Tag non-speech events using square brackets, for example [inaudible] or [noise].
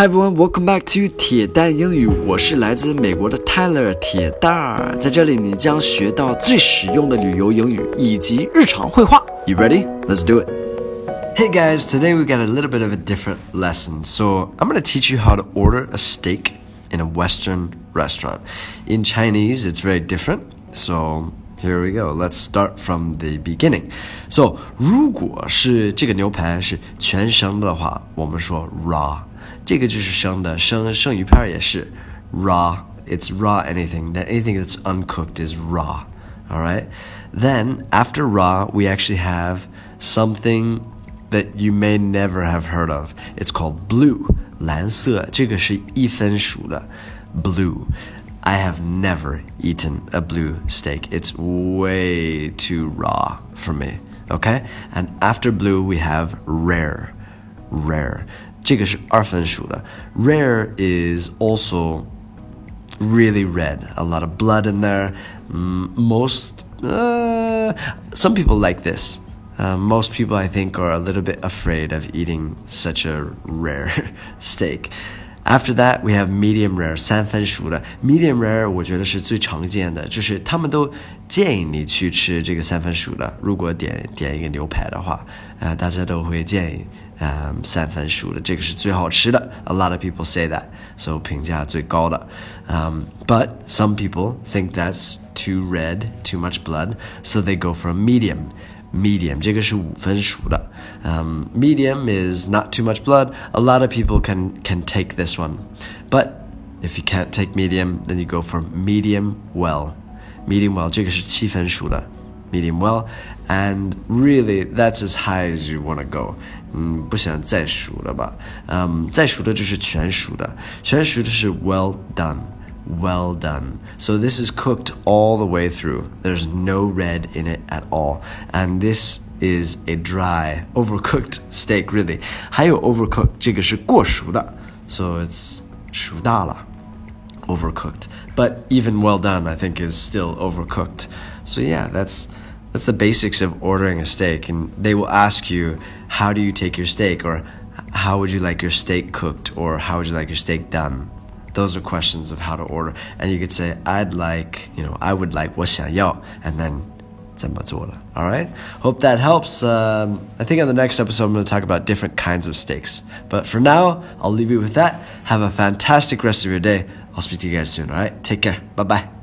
Hi everyone, welcome back to 铁蛋英语。我是来自美国的 Tyler 铁蛋儿，在这里你将学到最实用的旅游英语以及日常会话。You ready? Let's do it. Hey guys, today we got a little bit of a different lesson. So I'm going to teach you how to order a steak in a Western restaurant. In Chinese, it's very different. So here we go. Let's start from the beginning. So 如果是这个牛排是全生的话，我们说 raw。这个就是生的，生生鱼片也是 raw. It's raw anything. That anything that's uncooked is raw. All right. Then after raw, we actually have something that you may never have heard of. It's called blue. 蓝色，这个是一分熟的 blue. I have never eaten a blue steak. It's way too raw for me. Okay? And after blue, we have rare. Rare. 这个是二分熟的. Rare is also really red. A lot of blood in there. Mm, most, uh, some people like this. Uh, most people, I think, are a little bit afraid of eating such a rare [laughs] steak. After that, we have medium rare 三分熟的 medium rare，我觉得是最常见的，就是他们都建议你去吃这个三分熟的。如果点点一个牛排的话，呃，大家都会建议，嗯，三分熟的这个是最好吃的。A lot of people say that, so 评价最高的。Um, but some people think that's too red, too much blood, so they go for a medium medium. 这个是五分熟的. Um, medium is not too much blood. A lot of people can can take this one, but if you can't take medium, then you go for medium well. Medium well 这个是七分熟的 medium well, and really that's as high as you want to go. 嗯，不想再熟了吧？嗯，再熟的就是全熟的，全熟的是 well done well done. So this is cooked all the way through. There's no red in it at all. And this is a dry, [laughs] overcooked steak, really. 还有 overcooked 这个是过熟的, so it's 熟大了 overcooked. But even well done, I think, is still overcooked. So yeah, that's that's the basics of ordering a steak. And they will ask you, how do you take your steak? Or how would you like your steak cooked? Or how would you like your steak done? those are questions of how to order. And you could say, I'd like, you know, I would like 我想要, and then 怎么做了. All right? Hope that helps. Um, I think on the next episode, I'm going to talk about different kinds of steaks. But for now, I'll leave you with that. Have a fantastic rest of your day. I'll speak to you guys soon. All right? Take care. Bye bye.